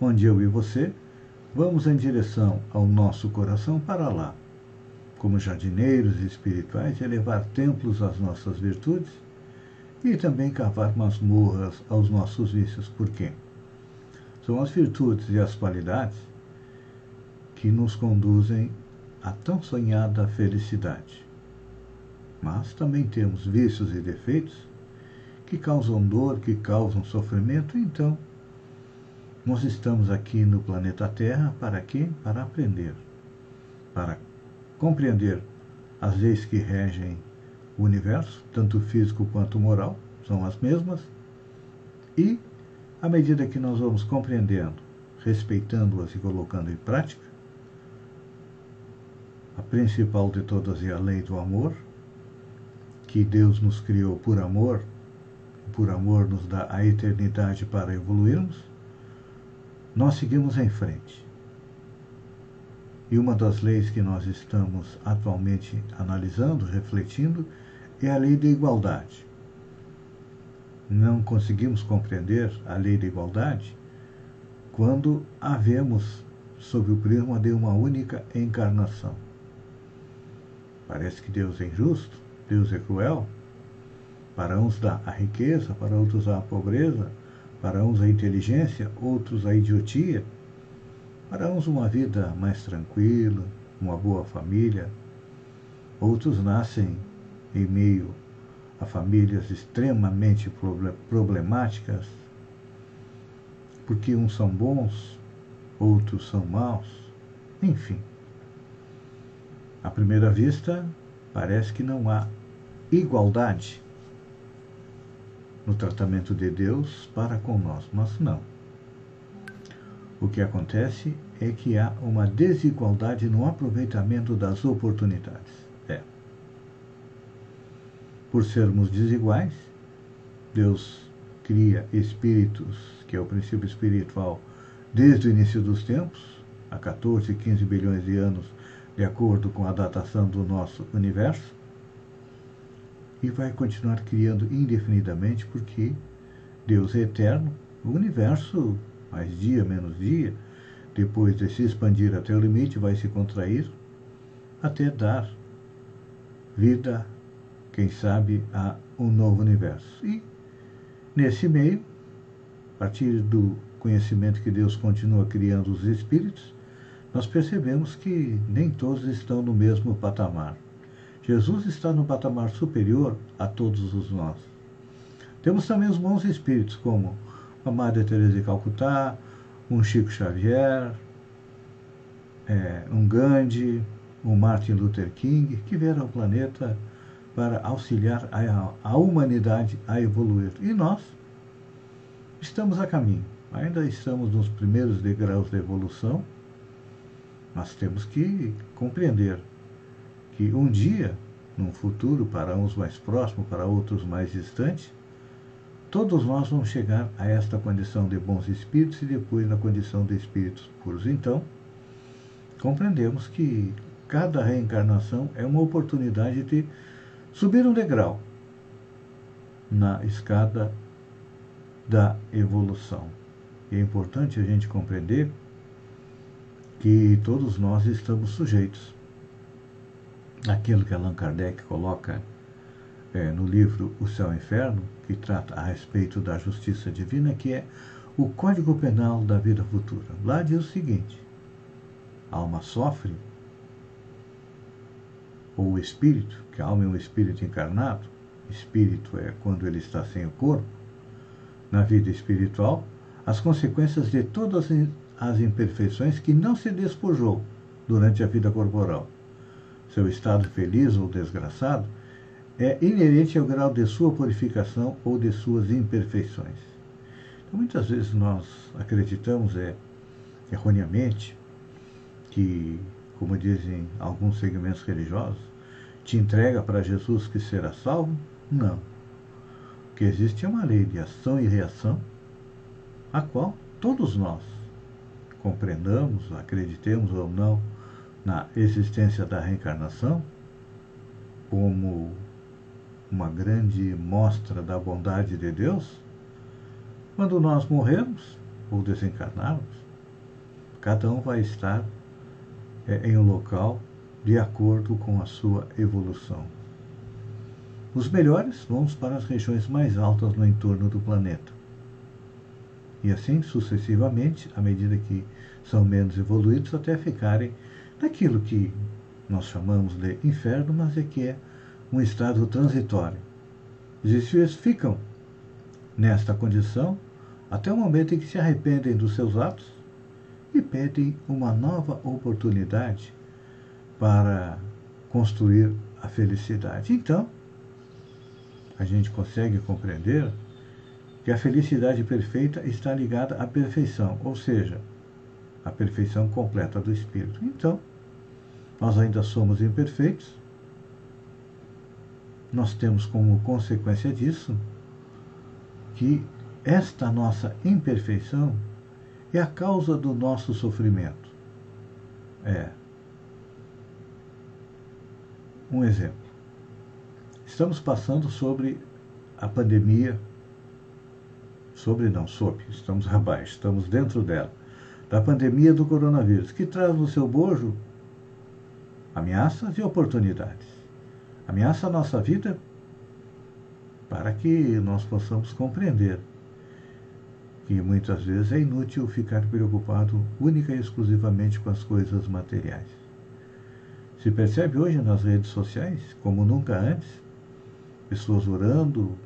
onde eu e você vamos em direção ao nosso coração para lá, como jardineiros espirituais, elevar templos às nossas virtudes e também cavar masmorras aos nossos vícios. Por quê? São as virtudes e as qualidades que nos conduzem à tão sonhada felicidade. Mas também temos vícios e defeitos que causam dor, que causam sofrimento. Então, nós estamos aqui no planeta Terra para quê? Para aprender, para compreender as leis que regem o universo, tanto físico quanto moral, são as mesmas, e à medida que nós vamos compreendendo, respeitando-as e colocando em prática, a principal de todas é a lei do amor, que Deus nos criou por amor, por amor nos dá a eternidade para evoluirmos, nós seguimos em frente. E uma das leis que nós estamos atualmente analisando, refletindo, é a lei da igualdade. Não conseguimos compreender a lei da igualdade quando a vemos sob o prisma de uma única encarnação. Parece que Deus é injusto, Deus é cruel. Para uns dá a riqueza, para outros dá a pobreza, para uns a inteligência, outros a idiotia. Para uns uma vida mais tranquila, uma boa família. Outros nascem em meio a famílias extremamente problemáticas, porque uns são bons, outros são maus, enfim. À primeira vista, parece que não há igualdade no tratamento de Deus para com nós, mas não. O que acontece é que há uma desigualdade no aproveitamento das oportunidades. É. Por sermos desiguais, Deus cria espíritos, que é o princípio espiritual, desde o início dos tempos, há 14, 15 bilhões de anos, de acordo com a datação do nosso universo, e vai continuar criando indefinidamente, porque Deus é eterno, o universo, mais dia, menos dia, depois de se expandir até o limite, vai se contrair, até dar vida, quem sabe, a um novo universo. E, nesse meio, a partir do conhecimento que Deus continua criando os espíritos, nós percebemos que nem todos estão no mesmo patamar. Jesus está no patamar superior a todos os nós. Temos também os bons espíritos, como a Madre Teresa de Calcutá, um Chico Xavier, é, um Gandhi, um Martin Luther King, que vieram ao planeta para auxiliar a, a humanidade a evoluir. E nós estamos a caminho. Ainda estamos nos primeiros degraus da evolução, mas temos que compreender que um dia, num futuro, para uns mais próximo, para outros mais distante, todos nós vamos chegar a esta condição de bons espíritos e depois na condição de espíritos puros. Então, compreendemos que cada reencarnação é uma oportunidade de subir um degrau na escada da evolução. E é importante a gente compreender que todos nós estamos sujeitos aquilo que Allan Kardec coloca é, no livro O Céu e o Inferno, que trata a respeito da justiça divina, que é o Código Penal da Vida Futura. Lá diz o seguinte: a alma sofre, ou o espírito, que a alma é um espírito encarnado, espírito é quando ele está sem o corpo, na vida espiritual, as consequências de todas as imperfeições que não se despojou durante a vida corporal seu estado feliz ou desgraçado, é inerente ao grau de sua purificação ou de suas imperfeições. Então, muitas vezes nós acreditamos é erroneamente, que, como dizem alguns segmentos religiosos, te entrega para Jesus que será salvo? Não. O que existe é uma lei de ação e reação, a qual todos nós compreendamos, acreditemos ou não na existência da reencarnação, como uma grande mostra da bondade de Deus, quando nós morrermos ou desencarnarmos, cada um vai estar é, em um local de acordo com a sua evolução. Os melhores vão para as regiões mais altas no entorno do planeta. E assim sucessivamente, à medida que são menos evoluídos, até ficarem naquilo que nós chamamos de inferno, mas é que é um estado transitório. Os espíritos ficam nesta condição até o momento em que se arrependem dos seus atos e pedem uma nova oportunidade para construir a felicidade. Então, a gente consegue compreender que a felicidade perfeita está ligada à perfeição, ou seja, à perfeição completa do espírito. Então, nós ainda somos imperfeitos, nós temos como consequência disso que esta nossa imperfeição é a causa do nosso sofrimento. É. Um exemplo. Estamos passando sobre a pandemia, sobre não, sob, estamos abaixo, estamos dentro dela, da pandemia do coronavírus, que traz no seu bojo ameaças e oportunidades ameaça a nossa vida para que nós possamos compreender que muitas vezes é inútil ficar preocupado única e exclusivamente com as coisas materiais. Se percebe hoje nas redes sociais, como nunca antes, pessoas orando,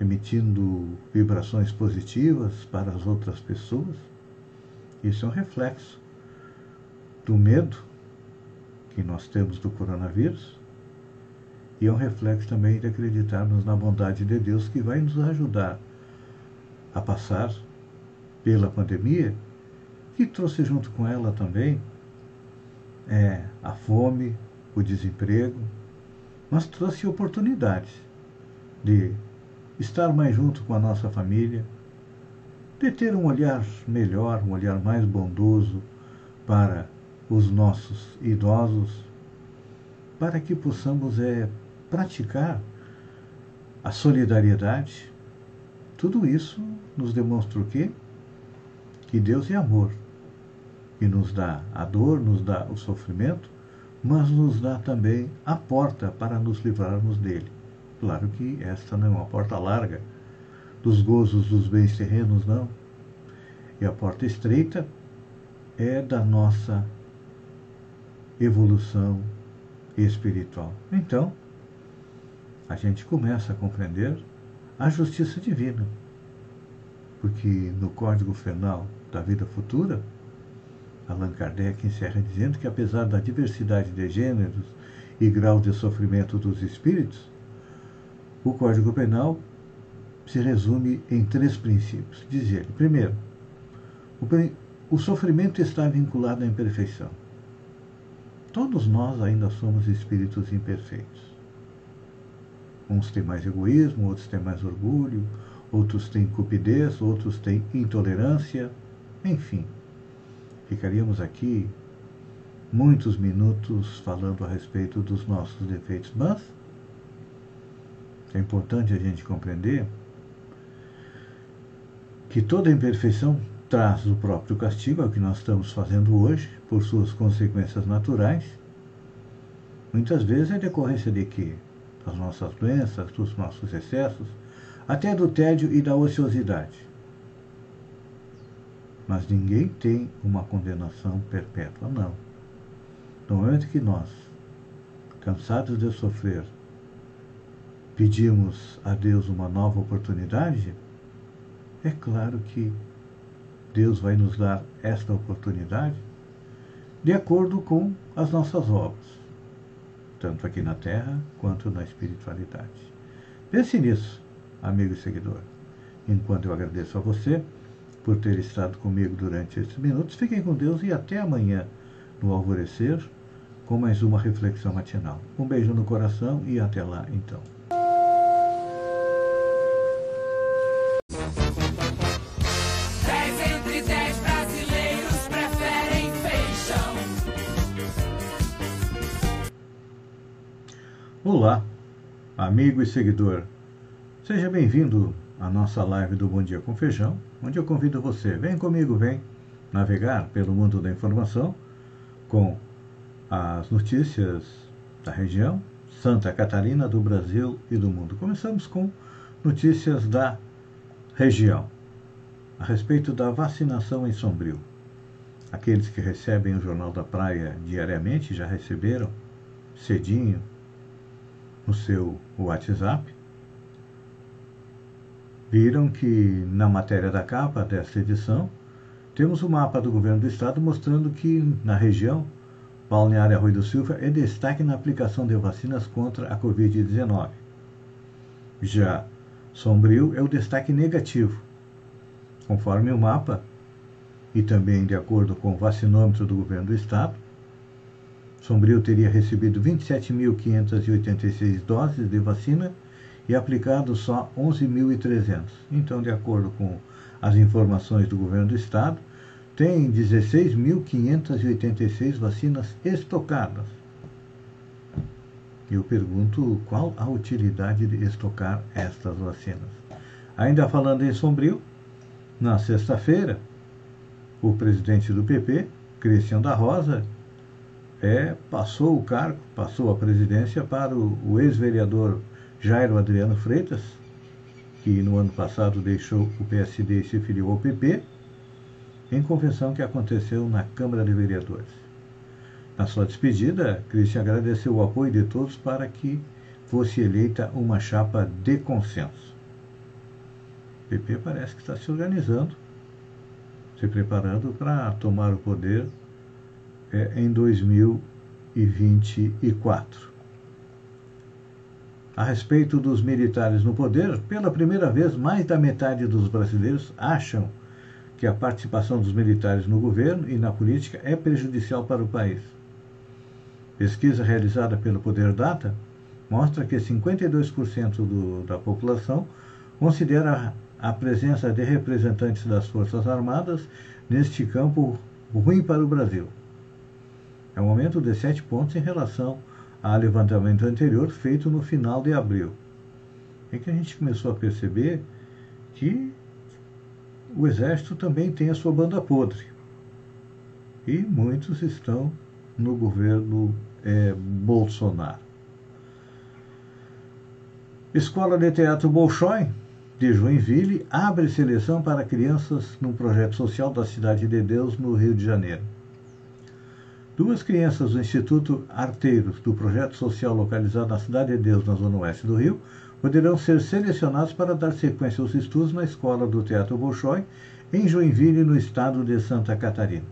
emitindo vibrações positivas para as outras pessoas. Isso é um reflexo do medo que nós temos do coronavírus e é um reflexo também de acreditarmos na bondade de Deus que vai nos ajudar a passar pela pandemia, que trouxe junto com ela também é, a fome, o desemprego, mas trouxe oportunidades de estar mais junto com a nossa família, de ter um olhar melhor, um olhar mais bondoso para os nossos idosos, para que possamos é, praticar a solidariedade, tudo isso nos demonstra o quê? Que Deus é amor, que nos dá a dor, nos dá o sofrimento, mas nos dá também a porta para nos livrarmos dele. Claro que esta não é uma porta larga dos gozos dos bens terrenos, não. E a porta estreita é da nossa evolução espiritual. Então, a gente começa a compreender a justiça divina. Porque no Código Penal da Vida Futura, Allan Kardec encerra dizendo que, apesar da diversidade de gêneros e graus de sofrimento dos espíritos, o Código Penal se resume em três princípios. Diz ele: primeiro, o, o sofrimento está vinculado à imperfeição. Todos nós ainda somos espíritos imperfeitos. Uns têm mais egoísmo, outros têm mais orgulho, outros têm cupidez, outros têm intolerância, enfim. Ficaríamos aqui muitos minutos falando a respeito dos nossos defeitos, mas é importante a gente compreender que toda imperfeição traz o próprio castigo, é o que nós estamos fazendo hoje, por suas consequências naturais. Muitas vezes é decorrência de quê? das nossas doenças, dos nossos excessos, até do tédio e da ociosidade. Mas ninguém tem uma condenação perpétua, não. No momento que nós, cansados de sofrer, pedimos a Deus uma nova oportunidade, é claro que Deus vai nos dar esta oportunidade de acordo com as nossas obras tanto aqui na Terra quanto na espiritualidade. Pense nisso, amigo e seguidor. Enquanto eu agradeço a você por ter estado comigo durante esses minutos. Fiquem com Deus e até amanhã, no alvorecer, com mais uma reflexão matinal. Um beijo no coração e até lá, então. Amigo e seguidor. Seja bem-vindo à nossa live do Bom Dia com Feijão, onde eu convido você, vem comigo, vem navegar pelo mundo da informação com as notícias da região, Santa Catarina, do Brasil e do mundo. Começamos com notícias da região a respeito da vacinação em Sombrio. Aqueles que recebem o Jornal da Praia diariamente já receberam cedinho no seu WhatsApp, viram que na matéria da capa desta edição temos o um mapa do governo do estado mostrando que na região Balneário Arroio do Silva é destaque na aplicação de vacinas contra a Covid-19. Já Sombrio é o destaque negativo. Conforme o mapa, e também de acordo com o vacinômetro do governo do estado, Sombrio teria recebido 27.586 doses de vacina e aplicado só 11.300. Então, de acordo com as informações do governo do estado, tem 16.586 vacinas estocadas. Eu pergunto qual a utilidade de estocar estas vacinas. Ainda falando em Sombrio, na sexta-feira, o presidente do PP, Cristian da Rosa, é, passou o cargo, passou a presidência para o, o ex-vereador Jairo Adriano Freitas, que no ano passado deixou o PSD e se filiou ao PP, em convenção que aconteceu na Câmara de Vereadores. Na sua despedida, Cristian agradeceu o apoio de todos para que fosse eleita uma chapa de consenso. O PP parece que está se organizando, se preparando para tomar o poder é, em 2024. A respeito dos militares no poder, pela primeira vez, mais da metade dos brasileiros acham que a participação dos militares no governo e na política é prejudicial para o país. Pesquisa realizada pelo Poder Data mostra que 52% do, da população considera a presença de representantes das Forças Armadas neste campo ruim para o Brasil. É um aumento de 7 pontos em relação ao levantamento anterior feito no final de abril. É que a gente começou a perceber que o Exército também tem a sua banda podre. E muitos estão no governo é, Bolsonaro. Escola de Teatro Bolshoi, de Joinville, abre seleção para crianças num projeto social da Cidade de Deus, no Rio de Janeiro. Duas crianças do Instituto Arteiros, do projeto social localizado na Cidade de Deus, na zona oeste do Rio, poderão ser selecionados para dar sequência aos estudos na Escola do Teatro Bolshoi, em Joinville, no estado de Santa Catarina.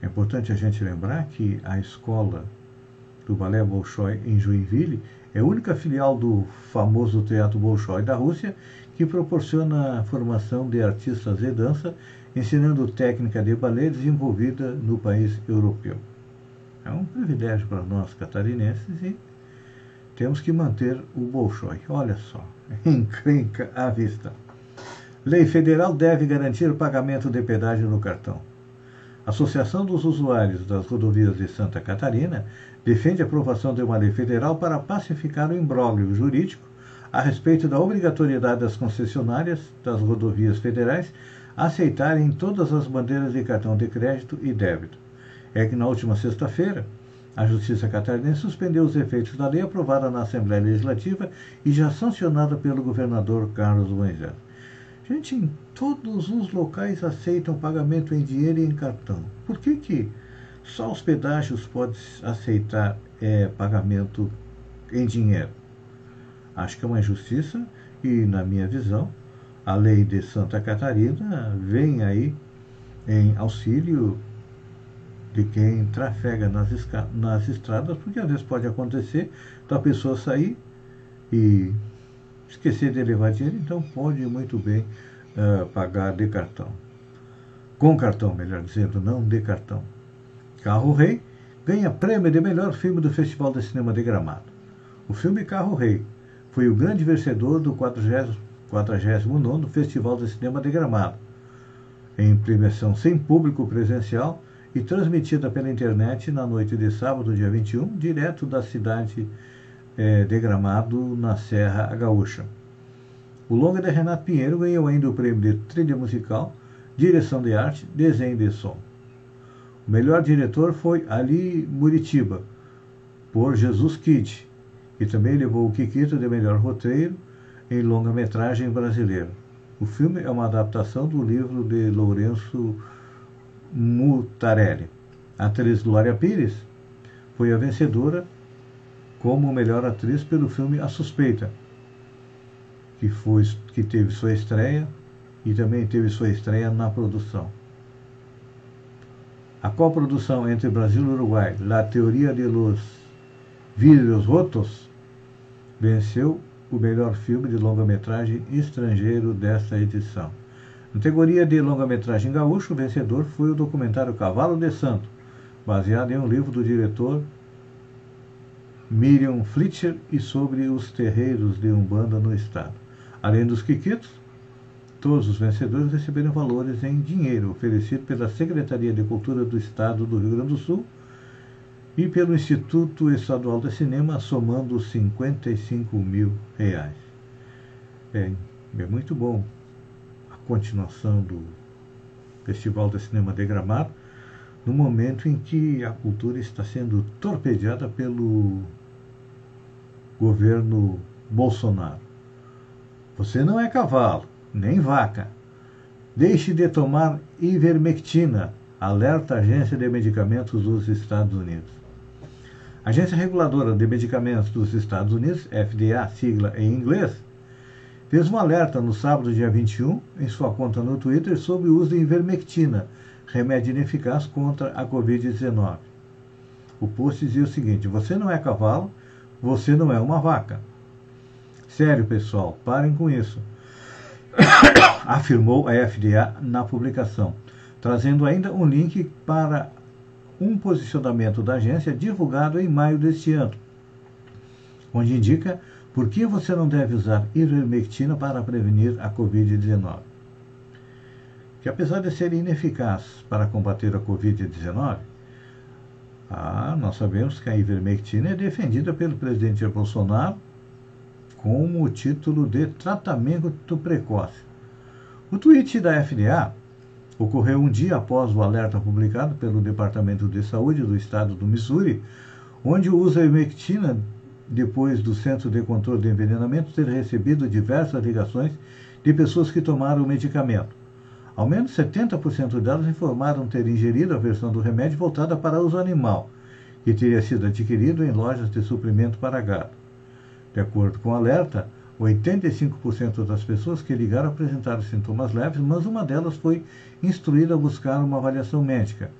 É importante a gente lembrar que a escola do Balé Bolshoi em Joinville é a única filial do famoso Teatro Bolshoi da Rússia que proporciona a formação de artistas de dança ensinando técnica de balé desenvolvida no país europeu. É um privilégio para nós catarinenses e temos que manter o Bolshoi. Olha só, encrenca à vista. Lei federal deve garantir o pagamento de pedágio no cartão. Associação dos Usuários das Rodovias de Santa Catarina defende a aprovação de uma lei federal para pacificar o imbróglio jurídico a respeito da obrigatoriedade das concessionárias das rodovias federais aceitarem todas as bandeiras de cartão de crédito e débito. É que na última sexta-feira, a Justiça Catarinense suspendeu os efeitos da lei aprovada na Assembleia Legislativa e já sancionada pelo governador Carlos Moisés. Gente, em todos os locais aceitam pagamento em dinheiro e em cartão. Por que, que só os pedágios podem aceitar é, pagamento em dinheiro? Acho que é uma injustiça e, na minha visão, a lei de Santa Catarina vem aí em auxílio de quem trafega nas, nas estradas, porque às vezes pode acontecer da pessoa sair e esquecer de levar dinheiro, então pode muito bem uh, pagar de cartão. Com cartão, melhor dizendo, não de cartão. Carro Rei ganha prêmio de melhor filme do Festival de Cinema de Gramado. O filme Carro Rei foi o grande vencedor do 49 Festival de Cinema de Gramado, em premiação sem público presencial e transmitida pela internet na noite de sábado, dia 21, direto da cidade é, de Gramado, na Serra Gaúcha. O longa de Renato Pinheiro ganhou ainda o prêmio de trilha musical, direção de arte, desenho de som. O melhor diretor foi Ali Muritiba, por Jesus Kid, que também levou o Kikito de melhor roteiro em longa-metragem brasileiro. O filme é uma adaptação do livro de Lourenço Mutarelli. A atriz Glória Pires foi a vencedora como melhor atriz pelo filme A Suspeita, que, foi, que teve sua estreia e também teve sua estreia na produção. A coprodução entre Brasil e Uruguai, La Teoria de los Vidrios Rotos, venceu o melhor filme de longa-metragem estrangeiro desta edição. Na categoria de longa-metragem gaúcho, o vencedor foi o documentário Cavalo de Santo, baseado em um livro do diretor Miriam Fletcher e sobre os terreiros de Umbanda no estado. Além dos Quiquitos, todos os vencedores receberam valores em dinheiro oferecido pela Secretaria de Cultura do Estado do Rio Grande do Sul e pelo Instituto Estadual de Cinema, somando 55 mil reais. É, é muito bom continuação do Festival de Cinema de Gramado, no momento em que a cultura está sendo torpedeada pelo governo Bolsonaro. Você não é cavalo, nem vaca. Deixe de tomar ivermectina, alerta a Agência de Medicamentos dos Estados Unidos. A Agência Reguladora de Medicamentos dos Estados Unidos, FDA, sigla em inglês, fez um alerta no sábado, dia 21, em sua conta no Twitter, sobre o uso de ivermectina, remédio ineficaz contra a Covid-19. O post dizia o seguinte: Você não é cavalo, você não é uma vaca. Sério, pessoal, parem com isso. Afirmou a FDA na publicação, trazendo ainda um link para um posicionamento da agência divulgado em maio deste ano, onde indica por que você não deve usar ivermectina para prevenir a Covid-19? Que apesar de ser ineficaz para combater a Covid-19, ah, nós sabemos que a ivermectina é defendida pelo presidente Bolsonaro como o título de tratamento precoce. O tweet da FDA ocorreu um dia após o alerta publicado pelo Departamento de Saúde do Estado do Missouri, onde o uso da ivermectina depois do Centro de Controle de Envenenamento ter recebido diversas ligações de pessoas que tomaram o medicamento. Ao menos 70% delas informaram ter ingerido a versão do remédio voltada para uso animal, que teria sido adquirido em lojas de suprimento para gado. De acordo com o alerta, 85% das pessoas que ligaram apresentaram sintomas leves, mas uma delas foi instruída a buscar uma avaliação médica,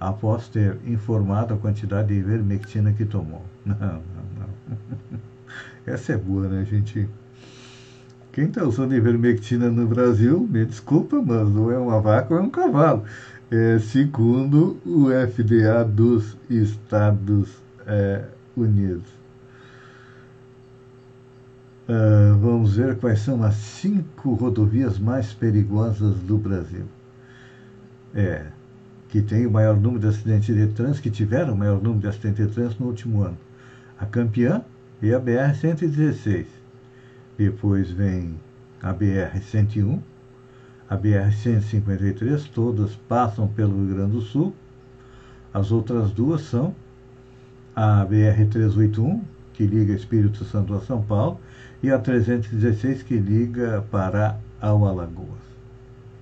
após ter informado a quantidade de ivermectina que tomou. Não, não, não. Essa é boa, né, gente? Quem está usando ivermectina no Brasil, me desculpa, mas ou é uma vaca é um cavalo. É, segundo o FDA dos Estados é, Unidos. Uh, vamos ver quais são as cinco rodovias mais perigosas do Brasil. É, que tem o maior número de acidentes de trânsito, que tiveram o maior número de acidentes de trânsito no último ano. A campeã e a BR-116. Depois vem a BR-101, a BR-153, todas passam pelo Rio Grande do Sul. As outras duas são a BR-381, que liga Espírito Santo a São Paulo, e a 316, que liga Pará ao Alagoas.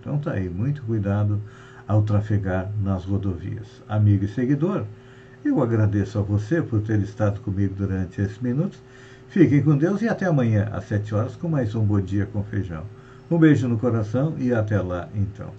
Então tá aí, muito cuidado ao trafegar nas rodovias. Amigo e seguidor, eu agradeço a você por ter estado comigo durante esses minutos. Fiquem com Deus e até amanhã às 7 horas com mais um Bom Dia com Feijão. Um beijo no coração e até lá então.